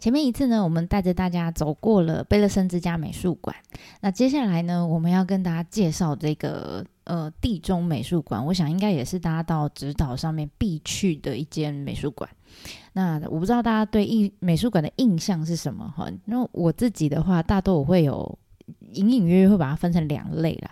前面一次呢，我们带着大家走过了贝勒森之家美术馆。那接下来呢，我们要跟大家介绍这个呃地中美术馆。我想应该也是大家到直岛上面必去的一间美术馆。那我不知道大家对印美术馆的印象是什么哈？那我自己的话，大多我会有隐隐约约会把它分成两类啦。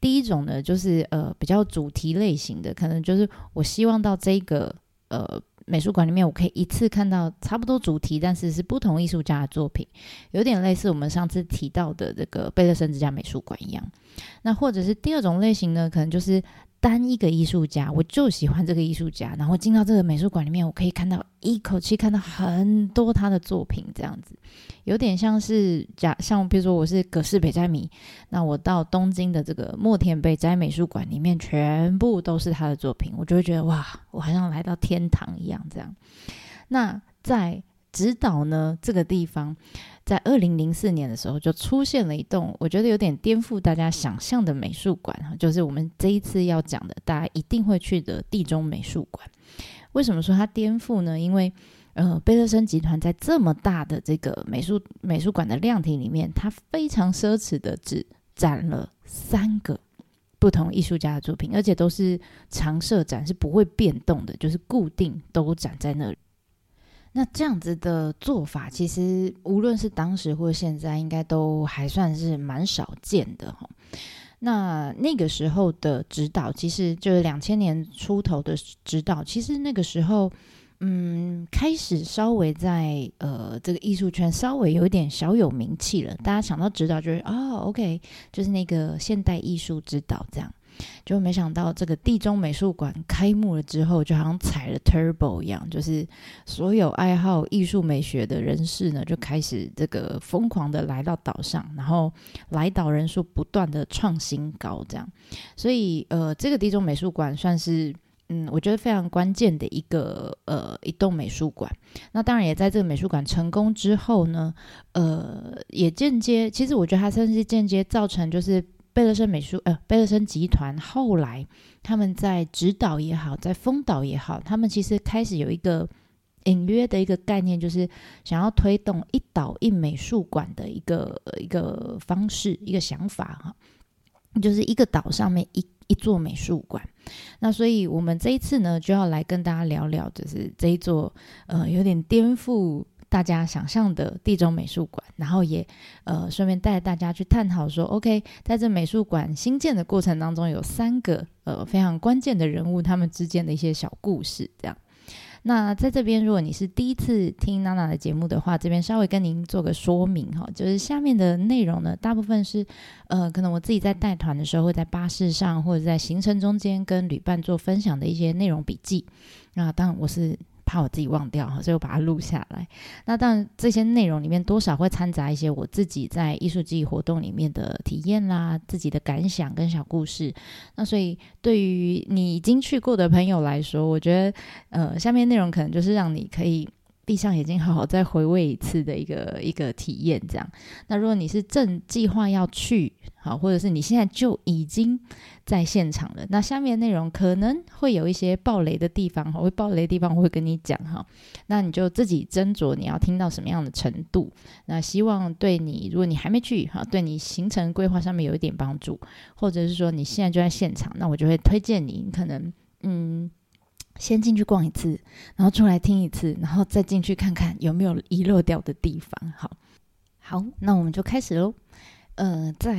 第一种呢，就是呃比较主题类型的，可能就是我希望到这个呃。美术馆里面，我可以一次看到差不多主题，但是是不同艺术家的作品，有点类似我们上次提到的这个贝勒森之家美术馆一样。那或者是第二种类型呢，可能就是。单一个艺术家，我就喜欢这个艺术家，然后进到这个美术馆里面，我可以看到一口气看到很多他的作品，这样子有点像是假像，比如说我是葛饰北斋迷，那我到东京的这个墨田北斋美术馆里面，全部都是他的作品，我就会觉得哇，我好像来到天堂一样，这样。那在指导呢，这个地方。在二零零四年的时候，就出现了一栋我觉得有点颠覆大家想象的美术馆，就是我们这一次要讲的，大家一定会去的地中美术馆。为什么说它颠覆呢？因为呃，贝勒森集团在这么大的这个美术美术馆的量体里面，它非常奢侈的只展了三个不同艺术家的作品，而且都是常设展，是不会变动的，就是固定都展在那里。那这样子的做法，其实无论是当时或现在，应该都还算是蛮少见的哈。那那个时候的指导，其实就是两千年出头的指导，其实那个时候，嗯，开始稍微在呃这个艺术圈稍微有一点小有名气了。大家想到指导，就是哦，OK，就是那个现代艺术指导这样。就没想到这个地中美术馆开幕了之后，就好像踩了 turbo 一样，就是所有爱好艺术美学的人士呢，就开始这个疯狂的来到岛上，然后来岛人数不断的创新高，这样。所以呃，这个地中美术馆算是嗯，我觉得非常关键的一个呃一栋美术馆。那当然也在这个美术馆成功之后呢，呃，也间接，其实我觉得它算是间接造成就是。贝勒森美术呃，贝勒森集团后来他们在直岛也好，在丰岛也好，他们其实开始有一个隐约的一个概念，就是想要推动一岛一美术馆的一个一个方式，一个想法哈，就是一个岛上面一一座美术馆。那所以我们这一次呢，就要来跟大家聊聊，就是这一座呃有点颠覆。大家想象的地中美术馆，然后也呃顺便带大家去探讨说，OK，在这美术馆新建的过程当中，有三个呃非常关键的人物，他们之间的一些小故事。这样，那在这边，如果你是第一次听娜娜的节目的话，这边稍微跟您做个说明哈，就是下面的内容呢，大部分是呃可能我自己在带团的时候，会在巴士上或者在行程中间跟旅伴做分享的一些内容笔记。那当然我是。怕我自己忘掉，所以我把它录下来。那当然，这些内容里面多少会掺杂一些我自己在艺术记忆活动里面的体验啦，自己的感想跟小故事。那所以，对于你已经去过的朋友来说，我觉得，呃，下面内容可能就是让你可以。闭上眼睛，好好再回味一次的一个 一个体验，这样。那如果你是正计划要去，好，或者是你现在就已经在现场了，那下面内容可能会有一些爆雷的地方，哈，会爆雷的地方我会跟你讲，哈。那你就自己斟酌你要听到什么样的程度。那希望对你，如果你还没去，哈，对你行程规划上面有一点帮助，或者是说你现在就在现场，那我就会推荐你，你可能，嗯。先进去逛一次，然后出来听一次，然后再进去看看有没有遗漏掉的地方。好，好，那我们就开始喽。呃，在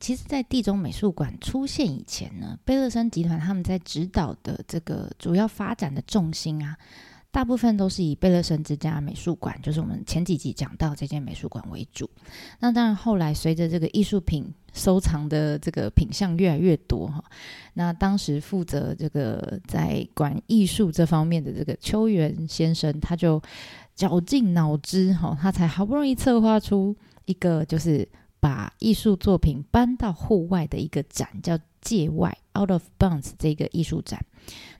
其实，在地中美术馆出现以前呢，贝勒森集团他们在指导的这个主要发展的重心啊。大部分都是以贝勒森之家美术馆，就是我们前几集讲到这间美术馆为主。那当然，后来随着这个艺术品收藏的这个品相越来越多哈，那当时负责这个在管艺术这方面的这个秋元先生，他就绞尽脑汁哈，他才好不容易策划出一个就是。把艺术作品搬到户外的一个展，叫界外 （Out of Bounds） 这个艺术展。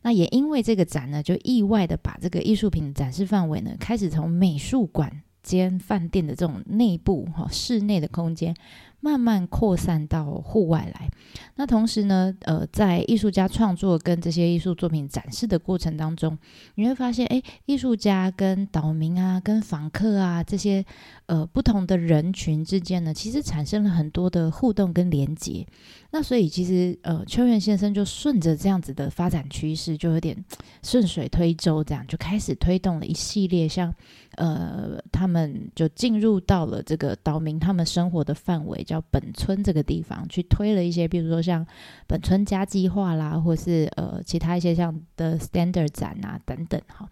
那也因为这个展呢，就意外的把这个艺术品展示范围呢，开始从美术馆间饭店的这种内部哈室内的空间。慢慢扩散到户外来。那同时呢，呃，在艺术家创作跟这些艺术作品展示的过程当中，你会发现，哎，艺术家跟岛民啊、跟访客啊这些呃不同的人群之间呢，其实产生了很多的互动跟连接。那所以其实呃，秋元先生就顺着这样子的发展趋势，就有点顺水推舟，这样就开始推动了一系列像呃，他们就进入到了这个岛民他们生活的范围，叫。本村这个地方去推了一些，比如说像本村家计划啦，或是呃其他一些像的 standard 展啊等等哈，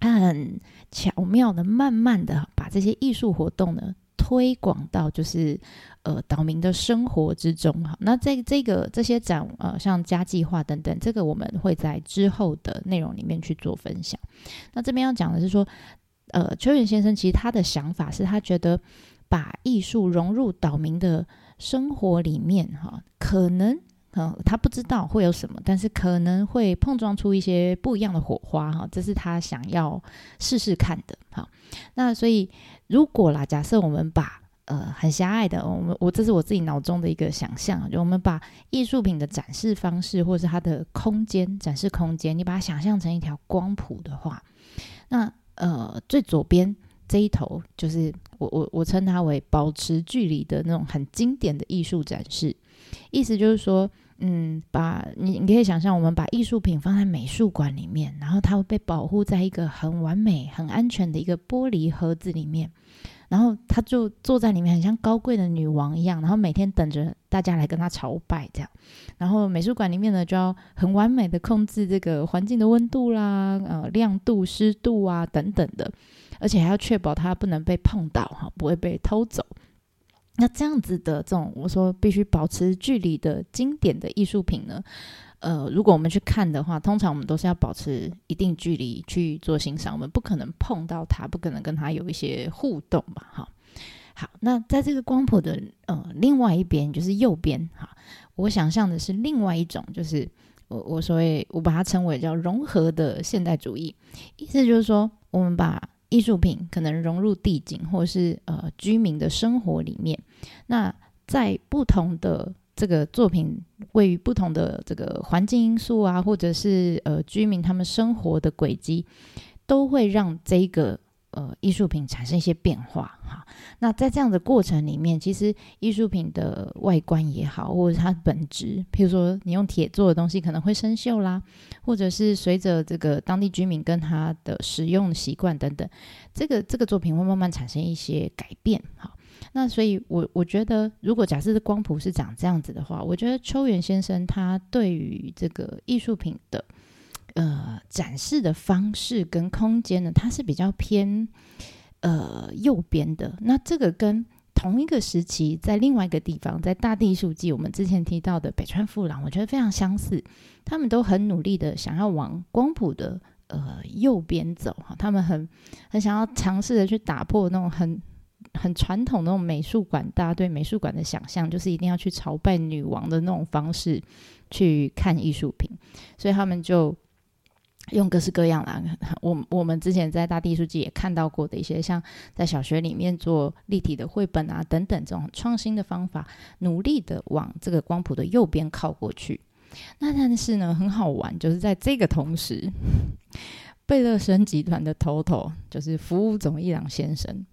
他很巧妙的、慢慢的把这些艺术活动呢推广到就是呃岛民的生活之中哈。那在这个这些展呃像家计划等等，这个我们会在之后的内容里面去做分享。那这边要讲的是说，呃邱元先生其实他的想法是他觉得。把艺术融入岛民的生活里面，哈，可能，嗯，他不知道会有什么，但是可能会碰撞出一些不一样的火花，哈，这是他想要试试看的，哈。那所以，如果啦，假设我们把，呃，很狭隘的，我们我这是我自己脑中的一个想象，就我们把艺术品的展示方式，或是它的空间展示空间，你把它想象成一条光谱的话，那呃，最左边。这一头就是我我我称它为保持距离的那种很经典的艺术展示，意思就是说，嗯，把你你可以想象，我们把艺术品放在美术馆里面，然后它会被保护在一个很完美、很安全的一个玻璃盒子里面，然后她就坐在里面，很像高贵的女王一样，然后每天等着大家来跟她朝拜这样。然后美术馆里面呢，就要很完美的控制这个环境的温度啦、呃亮度、湿度啊等等的。而且还要确保它不能被碰到哈，不会被偷走。那这样子的这种，我说必须保持距离的经典的艺术品呢，呃，如果我们去看的话，通常我们都是要保持一定距离去做欣赏，我们不可能碰到它，不可能跟它有一些互动嘛，哈。好，那在这个光谱的呃另外一边，就是右边哈，我想象的是另外一种，就是我我所谓我把它称为叫融合的现代主义，意思就是说，我们把艺术品可能融入地景或是呃居民的生活里面，那在不同的这个作品位于不同的这个环境因素啊，或者是呃居民他们生活的轨迹，都会让这个。呃，艺术品产生一些变化哈。那在这样的过程里面，其实艺术品的外观也好，或者它本质，譬如说你用铁做的东西可能会生锈啦，或者是随着这个当地居民跟它的使用习惯等等，这个这个作品会慢慢产生一些改变哈。那所以我，我觉得，如果假设的光谱是长这样子的话，我觉得秋元先生他对于这个艺术品的。呃，展示的方式跟空间呢，它是比较偏呃右边的。那这个跟同一个时期在另外一个地方，在大地艺术季，我们之前提到的北川富朗，我觉得非常相似。他们都很努力的想要往光谱的呃右边走哈，他们很很想要尝试的去打破那种很很传统的那种美术馆，大家对美术馆的想象，就是一定要去朝拜女王的那种方式去看艺术品，所以他们就。用各式各样啦，我我们之前在大地艺术季也看到过的一些，像在小学里面做立体的绘本啊等等这种创新的方法，努力的往这个光谱的右边靠过去。那但是呢，很好玩，就是在这个同时，贝勒森集团的头头就是服务总一郎先生，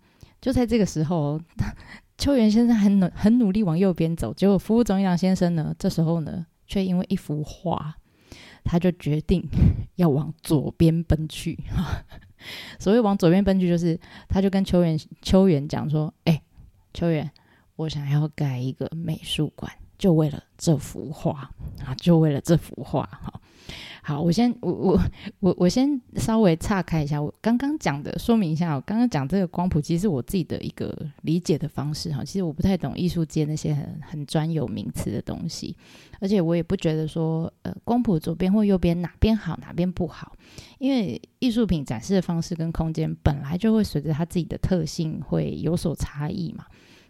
就在这个时候，秋元先生很努很努力往右边走，结果服务总一郎先生呢，这时候呢，却因为一幅画。他就决定要往左边奔去，所谓往左边奔去，就是他就跟秋元秋元讲说：“哎、欸，秋元，我想要盖一个美术馆，就为了这幅画啊，就为了这幅画。”哈。好，我先我我我我先稍微岔开一下，我刚刚讲的说明一下，我刚刚讲这个光谱其实是我自己的一个理解的方式哈。其实我不太懂艺术界那些很很专有名词的东西，而且我也不觉得说呃光谱左边或右边哪边好哪边不好，因为艺术品展示的方式跟空间本来就会随着它自己的特性会有所差异嘛。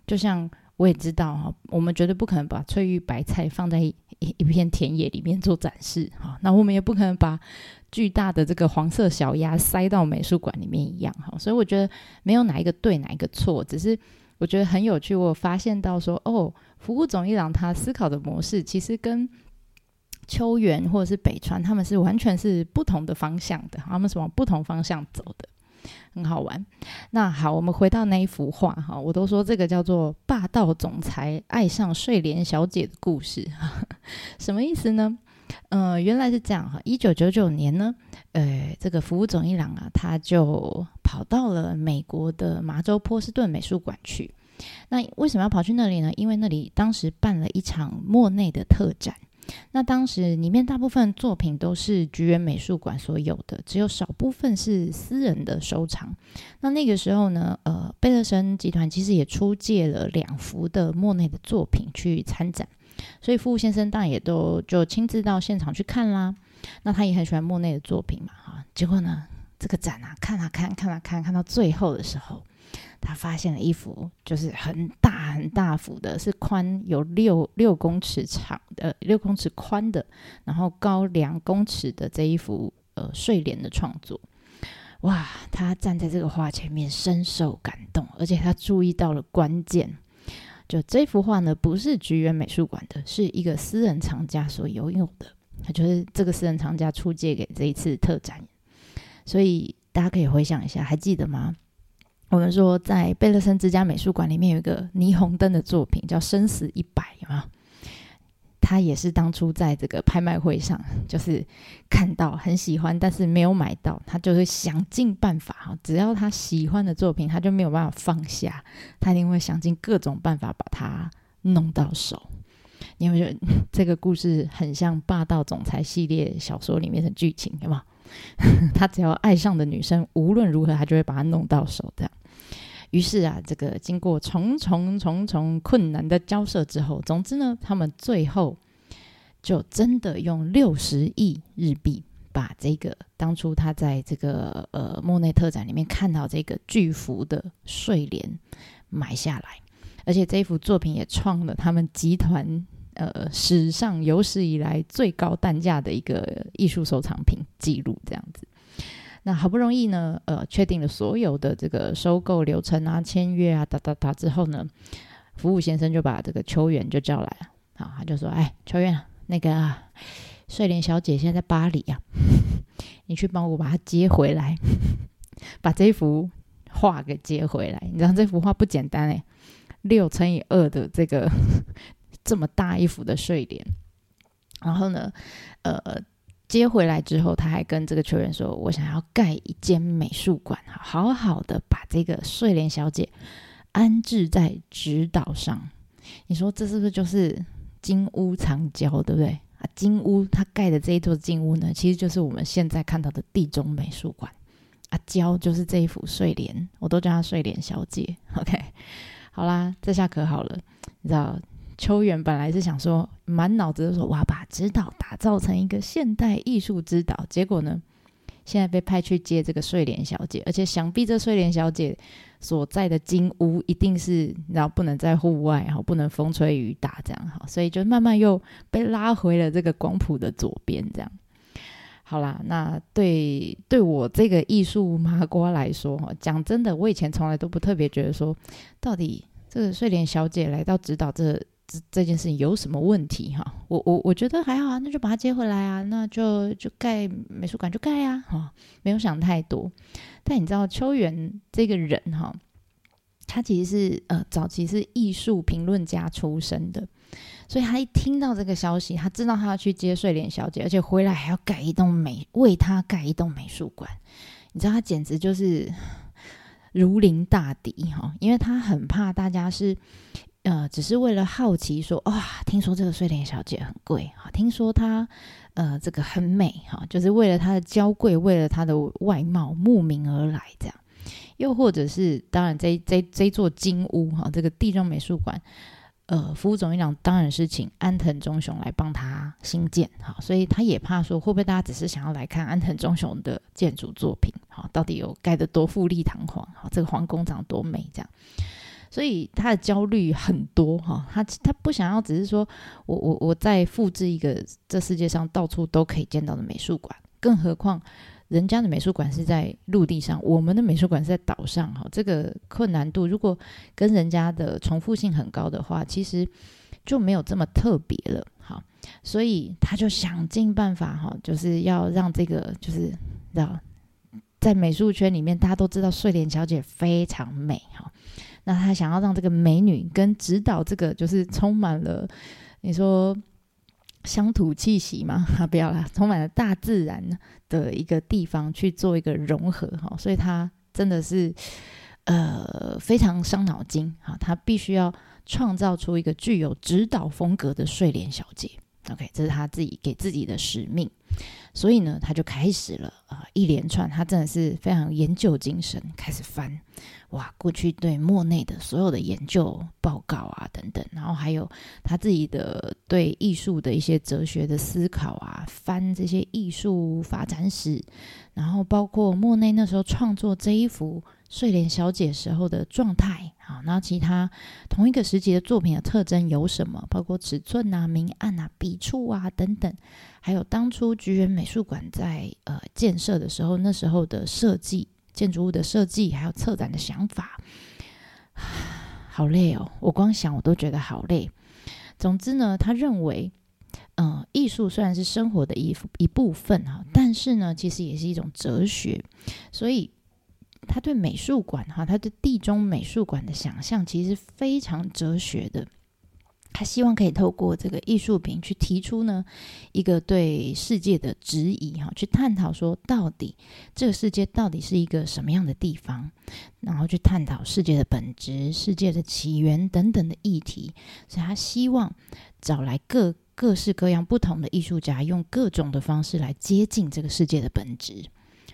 就像我也知道哈，我们绝对不可能把翠玉白菜放在一一片田野里面做展示哈。那我们也不可能把巨大的这个黄色小鸭塞到美术馆里面一样哈。所以我觉得没有哪一个对，哪一个错，只是我觉得很有趣。我发现到说，哦，服务总一郎他思考的模式其实跟秋元或者是北川他们是完全是不同的方向的，他们是往不同方向走的。很好玩。那好，我们回到那一幅画哈，我都说这个叫做霸道总裁爱上睡莲小姐的故事，什么意思呢？嗯、呃，原来是这样哈。一九九九年呢，呃，这个福物总一郎啊，他就跑到了美国的麻州波士顿美术馆去。那为什么要跑去那里呢？因为那里当时办了一场莫内的特展。那当时里面大部分作品都是橘园美术馆所有的，只有少部分是私人的收藏。那那个时候呢，呃，贝勒森集团其实也出借了两幅的莫内的作品去参展，所以傅先生当然也都就亲自到现场去看啦。那他也很喜欢莫内的作品嘛，哈。结果呢，这个展啊，看啊看，看啊看，看到最后的时候。他发现了一幅，就是很大很大幅的，是宽有六六公尺长的，六公尺宽的，然后高两公尺的这一幅呃睡莲的创作。哇！他站在这个画前面，深受感动，而且他注意到了关键，就这幅画呢，不是橘园美术馆的，是一个私人藏家所拥有的。他就是这个私人藏家出借给这一次特展，所以大家可以回想一下，还记得吗？我们说，在贝勒森之家美术馆里面有一个霓虹灯的作品，叫《生死一百》，有没有？他也是当初在这个拍卖会上，就是看到很喜欢，但是没有买到，他就会想尽办法哈，只要他喜欢的作品，他就没有办法放下，他一定会想尽各种办法把它弄到手。你有没有觉得这个故事很像霸道总裁系列小说里面的剧情？有没有？他只要爱上的女生，无论如何，他就会把它弄到手，这样。于是啊，这个经过重重重重困难的交涉之后，总之呢，他们最后就真的用六十亿日币把这个当初他在这个呃莫内特展里面看到这个巨幅的睡莲买下来，而且这幅作品也创了他们集团呃史上有史以来最高单价的一个艺术收藏品记录，这样子。那好不容易呢，呃，确定了所有的这个收购流程啊、签约啊，哒哒哒之后呢，福物先生就把这个秋元就叫来了，啊，他就说：“哎，秋元，那个啊，睡莲小姐现在在巴黎啊，你去帮我把她接回来，把这幅画给接回来。你知道这幅画不简单哎，六乘以二的这个 这么大一幅的睡莲，然后呢，呃。”接回来之后，他还跟这个球员说：“我想要盖一间美术馆，好好的把这个睡莲小姐安置在直岛上。你说这是不是就是金屋藏娇，对不对？啊，金屋他盖的这一座金屋呢，其实就是我们现在看到的地中美术馆。啊，娇就是这一幅睡莲，我都叫她睡莲小姐。OK，好啦，这下可好了，你知道。”秋元本来是想说，满脑子都说我要把指导打造成一个现代艺术指导，结果呢，现在被派去接这个睡莲小姐，而且想必这睡莲小姐所在的金屋一定是，然后不能在户外，然后不能风吹雨打这样哈，所以就慢慢又被拉回了这个广谱的左边这样。好啦，那对对我这个艺术麻瓜来说哈，讲真的，我以前从来都不特别觉得说，到底这个睡莲小姐来到指导这。这件事情有什么问题哈？我我我觉得还好啊，那就把他接回来啊，那就就盖美术馆就盖呀，哈，没有想太多。但你知道秋元这个人哈，他其实是呃早期是艺术评论家出身的，所以他一听到这个消息，他知道他要去接睡莲小姐，而且回来还要盖一栋美，为他盖一栋美术馆。你知道他简直就是 如临大敌哈，因为他很怕大家是。呃，只是为了好奇说，哇，听说这个睡莲小姐很贵哈，听说她呃这个很美哈，就是为了她的娇贵，为了她的外貌慕名而来这样。又或者是，当然这这这座金屋哈，这个地中美术馆，呃，服务总一郎当然是请安藤忠雄来帮他兴建哈，所以他也怕说会不会大家只是想要来看安藤忠雄的建筑作品哈，到底有盖得多富丽堂皇哈，这个皇宫长多美这样。所以他的焦虑很多哈。他他不想要只是说我我我再复制一个这世界上到处都可以见到的美术馆，更何况人家的美术馆是在陆地上，我们的美术馆是在岛上哈。这个困难度如果跟人家的重复性很高的话，其实就没有这么特别了。哈，所以他就想尽办法哈，就是要让这个就是知道。在美术圈里面，大家都知道睡莲小姐非常美哈。那他想要让这个美女跟指导这个就是充满了你说乡土气息嘛？啊，不要啦，充满了大自然的一个地方去做一个融合哈。所以他真的是呃非常伤脑筋哈。他必须要创造出一个具有指导风格的睡莲小姐。OK，这是他自己给自己的使命。所以呢，他就开始了啊、一连串，他真的是非常研究精神，开始翻，哇，过去对莫内的所有的研究报告啊，等等，然后还有他自己的对艺术的一些哲学的思考啊，翻这些艺术发展史，然后包括莫内那时候创作这一幅。睡莲小姐时候的状态，那其他同一个时期的作品的特征有什么？包括尺寸啊、明暗啊、笔触啊等等，还有当初菊园美术馆在呃建设的时候，那时候的设计、建筑物的设计，还有策展的想法，好累哦！我光想我都觉得好累。总之呢，他认为，嗯、呃，艺术虽然是生活的一一部分哈，但是呢，其实也是一种哲学，所以。他对美术馆哈，他对地中美术馆的想象其实非常哲学的。他希望可以透过这个艺术品去提出呢一个对世界的质疑哈，去探讨说到底这个世界到底是一个什么样的地方，然后去探讨世界的本质、世界的起源等等的议题。所以他希望找来各各式各样不同的艺术家，用各种的方式来接近这个世界的本质。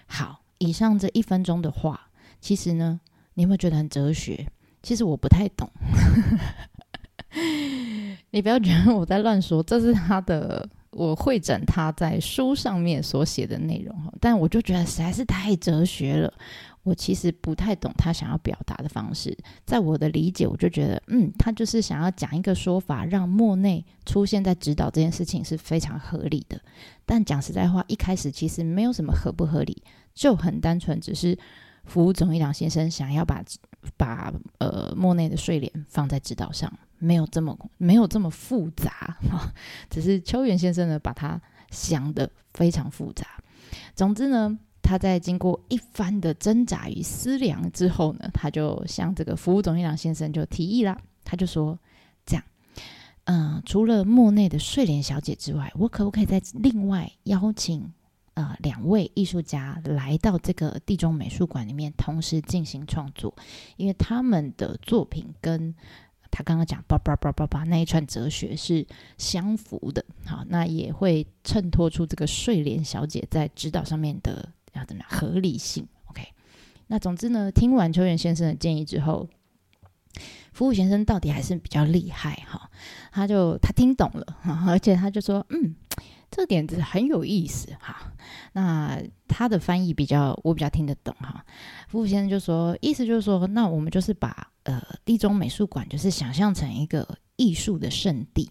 好。以上这一分钟的话，其实呢，你有没有觉得很哲学？其实我不太懂，你不要觉得我在乱说，这是他的，我会诊他在书上面所写的内容，但我就觉得实在是太哲学了。我其实不太懂他想要表达的方式，在我的理解，我就觉得，嗯，他就是想要讲一个说法，让莫内出现在指导这件事情是非常合理的。但讲实在话，一开始其实没有什么合不合理，就很单纯，只是服务总一郎先生想要把把呃莫内的睡莲放在指导上，没有这么没有这么复杂，只是秋元先生呢把它想得非常复杂。总之呢。他在经过一番的挣扎与思量之后呢，他就向这个服务总一郎先生就提议了。他就说：“这样，嗯、除了莫内的睡莲小姐之外，我可不可以再另外邀请呃两位艺术家来到这个地中美术馆里面，同时进行创作？因为他们的作品跟他刚刚讲叭叭叭叭叭那一串哲学是相符的。好，那也会衬托出这个睡莲小姐在指导上面的。”要怎么样合理性？OK，那总之呢，听完秋元先生的建议之后，服务先生到底还是比较厉害哈，他就他听懂了，而且他就说，嗯，这点子很有意思哈。那他的翻译比较我比较听得懂哈。福屋先生就说，意思就是说，那我们就是把呃地中美术馆就是想象成一个艺术的圣地。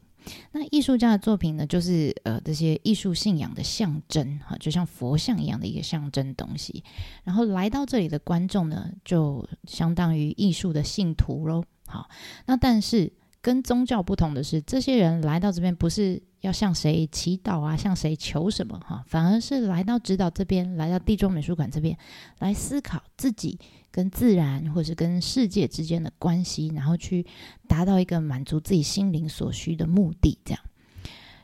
那艺术家的作品呢，就是呃这些艺术信仰的象征哈，就像佛像一样的一个象征东西。然后来到这里的观众呢，就相当于艺术的信徒喽。好，那但是跟宗教不同的是，这些人来到这边不是要向谁祈祷啊，向谁求什么哈，反而是来到指导这边，来到地中美术馆这边来思考自己。跟自然或是跟世界之间的关系，然后去达到一个满足自己心灵所需的目的。这样，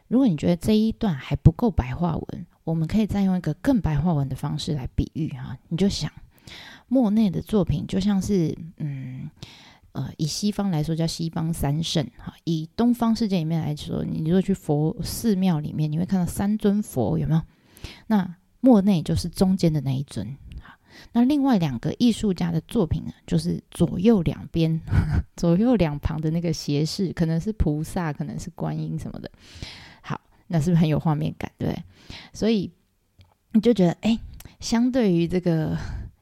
如果你觉得这一段还不够白话文，我们可以再用一个更白话文的方式来比喻哈。你就想，莫内的作品就像是，嗯，呃，以西方来说叫西方三圣哈，以东方世界里面来说，你如果去佛寺庙里面，你会看到三尊佛，有没有？那莫内就是中间的那一尊哈。那另外两个艺术家的作品呢，就是左右两边、左右两旁的那个斜视，可能是菩萨，可能是观音什么的。好，那是不是很有画面感？对，所以你就觉得，哎，相对于这个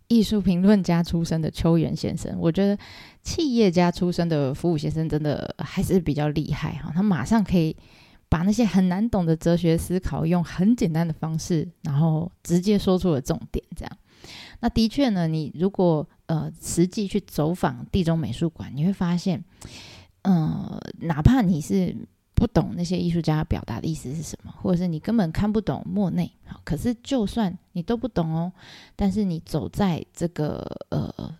艺术评论家出身的秋元先生，我觉得企业家出身的福武先生真的还是比较厉害哈。他马上可以把那些很难懂的哲学思考，用很简单的方式，然后直接说出了重点。这样，那的确呢，你如果呃实际去走访地中美术馆，你会发现，呃，哪怕你是。不懂那些艺术家表达的意思是什么，或者是你根本看不懂莫内。可是就算你都不懂哦，但是你走在这个呃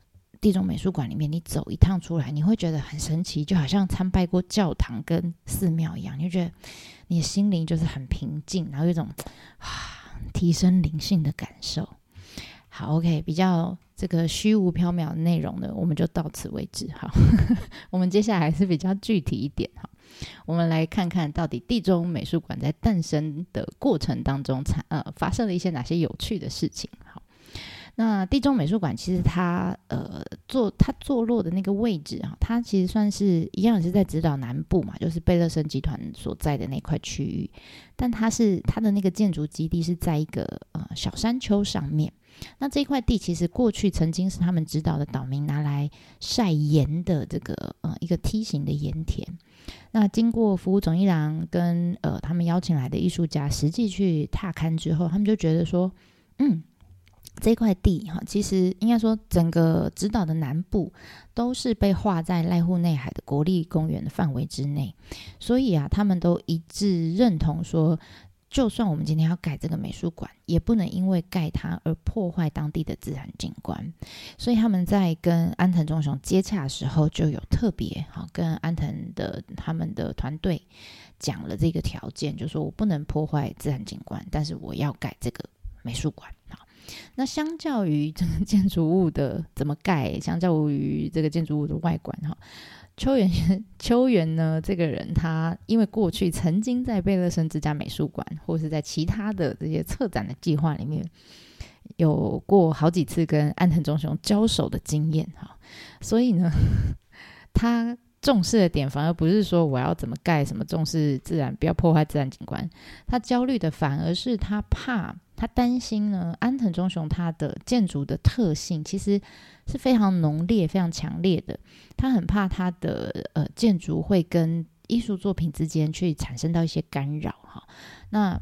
地中美术馆里面，你走一趟出来，你会觉得很神奇，就好像参拜过教堂跟寺庙一样，你就觉得你的心灵就是很平静，然后有一种啊提升灵性的感受。好，OK，比较这个虚无缥缈的内容呢，我们就到此为止。好，我们接下来还是比较具体一点哈。我们来看看到底地中美术馆在诞生的过程当中，产呃发生了一些哪些有趣的事情。好，那地中美术馆其实它呃坐它坐落的那个位置啊，它其实算是一样是在直岛南部嘛，就是贝勒森集团所在的那块区域，但它是它的那个建筑基地是在一个呃小山丘上面。那这块地其实过去曾经是他们直岛的岛民拿来晒盐的这个呃一个梯形的盐田。那经过服务总一郎跟呃他们邀请来的艺术家实际去踏勘之后，他们就觉得说，嗯，这块地哈，其实应该说整个直岛的南部都是被划在濑户内海的国立公园的范围之内，所以啊，他们都一致认同说。就算我们今天要盖这个美术馆，也不能因为盖它而破坏当地的自然景观。所以他们在跟安藤忠雄接洽的时候，就有特别好跟安藤的他们的团队讲了这个条件，就说我不能破坏自然景观，但是我要盖这个美术馆。那相较于这个建筑物的怎么盖，相较于这个建筑物的外观，哈。秋元秋元呢，这个人他因为过去曾经在贝勒森之家美术馆，或是在其他的这些策展的计划里面，有过好几次跟安藤忠雄交手的经验哈，所以呢，他重视的点反而不是说我要怎么盖什么重视自然，不要破坏自然景观，他焦虑的反而是他怕。他担心呢，安藤忠雄他的建筑的特性其实是非常浓烈、非常强烈的。他很怕他的呃建筑会跟艺术作品之间去产生到一些干扰哈。那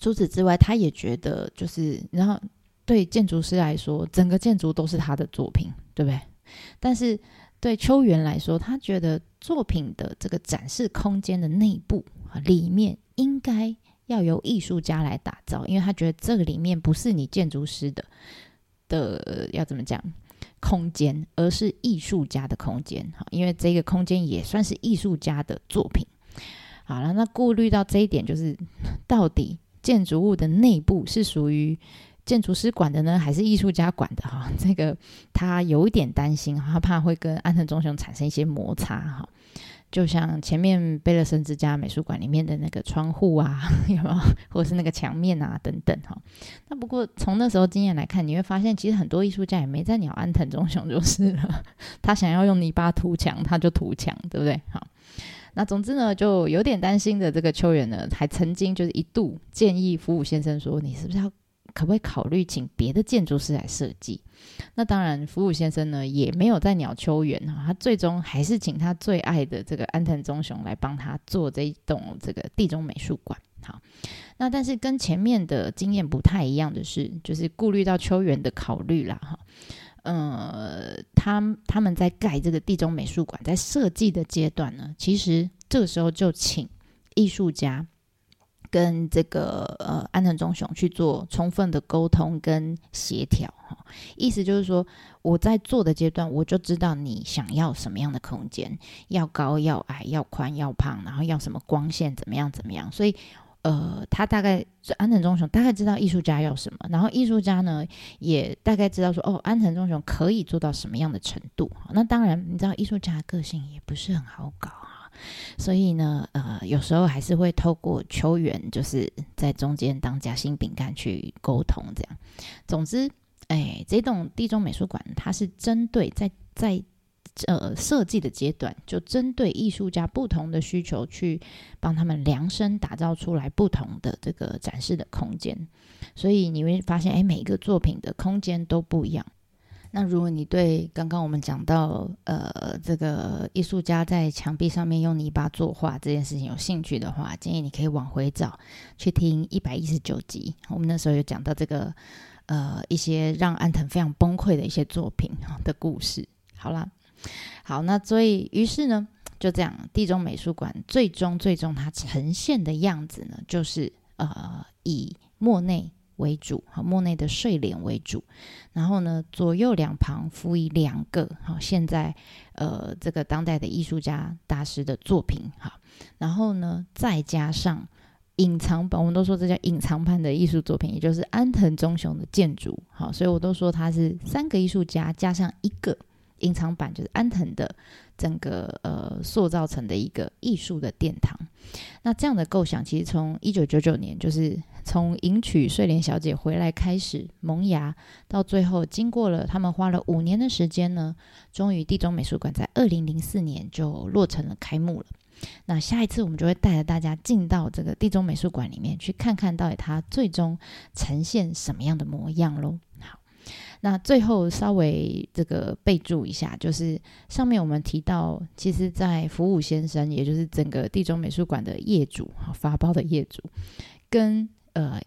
除此之外，他也觉得就是，然后对建筑师来说，整个建筑都是他的作品，对不对？但是对秋元来说，他觉得作品的这个展示空间的内部啊里面应该。要由艺术家来打造，因为他觉得这个里面不是你建筑师的的要怎么讲空间，而是艺术家的空间。哈，因为这个空间也算是艺术家的作品。好了，那顾虑到这一点，就是 到底建筑物的内部是属于建筑师管的呢，还是艺术家管的？哈，这个他有一点担心，他怕会跟安藤忠雄产生一些摩擦。哈。就像前面贝勒森之家美术馆里面的那个窗户啊，有没有？或者是那个墙面啊，等等哈。那不过从那时候经验来看，你会发现其实很多艺术家也没在鸟安藤忠雄就是了。他想要用泥巴涂墙，他就涂墙，对不对？好，那总之呢，就有点担心的这个秋元呢，还曾经就是一度建议福武先生说：“你是不是要？”可不可以考虑请别的建筑师来设计？那当然，福武先生呢也没有在鸟秋园哈，他最终还是请他最爱的这个安藤忠雄来帮他做这一栋这个地中美术馆。好，那但是跟前面的经验不太一样的是，就是顾虑到秋园的考虑啦哈。呃，他他们在盖这个地中美术馆在设计的阶段呢，其实这个时候就请艺术家。跟这个呃安藤忠雄去做充分的沟通跟协调哈，意思就是说我在做的阶段，我就知道你想要什么样的空间，要高要矮，要宽要胖，然后要什么光线怎么样怎么样，所以呃他大概安藤忠雄大概知道艺术家要什么，然后艺术家呢也大概知道说哦安藤忠雄可以做到什么样的程度，那当然你知道艺术家个性也不是很好搞。所以呢，呃，有时候还是会透过球员，就是在中间当夹心饼干去沟通，这样。总之，哎，这栋地中美术馆，它是针对在在呃设计的阶段，就针对艺术家不同的需求，去帮他们量身打造出来不同的这个展示的空间。所以你会发现，哎，每一个作品的空间都不一样。那如果你对刚刚我们讲到呃这个艺术家在墙壁上面用泥巴作画这件事情有兴趣的话，建议你可以往回找去听一百一十九集，我们那时候有讲到这个呃一些让安藤非常崩溃的一些作品的故事。好啦，好，那所以于是呢，就这样，地中美术馆最终最终它呈现的样子呢，就是呃以莫内。为主，好，莫内的睡莲为主，然后呢，左右两旁辅以两个，好，现在呃这个当代的艺术家大师的作品，好，然后呢，再加上隐藏版，我们都说这叫隐藏版的艺术作品，也就是安藤忠雄的建筑，好，所以我都说他是三个艺术家加上一个隐藏版，就是安藤的整个呃塑造成的一个艺术的殿堂。那这样的构想，其实从一九九九年就是。从迎娶睡莲小姐回来开始萌芽，到最后经过了他们花了五年的时间呢，终于地中美术馆在二零零四年就落成了开幕了。那下一次我们就会带着大家进到这个地中美术馆里面去看看到底它最终呈现什么样的模样喽。好，那最后稍微这个备注一下，就是上面我们提到，其实，在福武先生，也就是整个地中美术馆的业主，发包的业主，跟呃，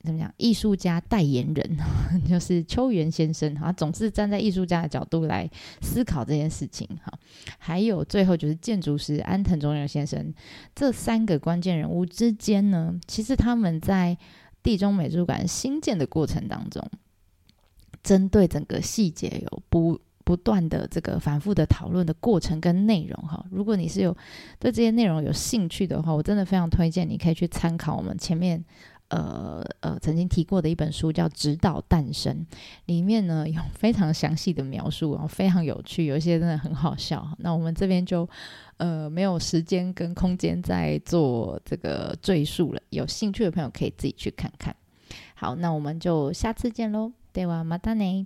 怎么讲？艺术家代言人 就是秋元先生哈，总是站在艺术家的角度来思考这件事情哈。还有最后就是建筑师安藤忠雄先生，这三个关键人物之间呢，其实他们在地中美术馆新建的过程当中，针对整个细节有不不断的这个反复的讨论的过程跟内容哈，如果你是有对这些内容有兴趣的话，我真的非常推荐你可以去参考我们前面呃呃曾经提过的一本书叫《直岛诞生》，里面呢有非常详细的描述，然后非常有趣，有一些真的很好笑。那我们这边就呃没有时间跟空间再做这个赘述了，有兴趣的朋友可以自己去看看。好，那我们就下次见喽，ではまたね。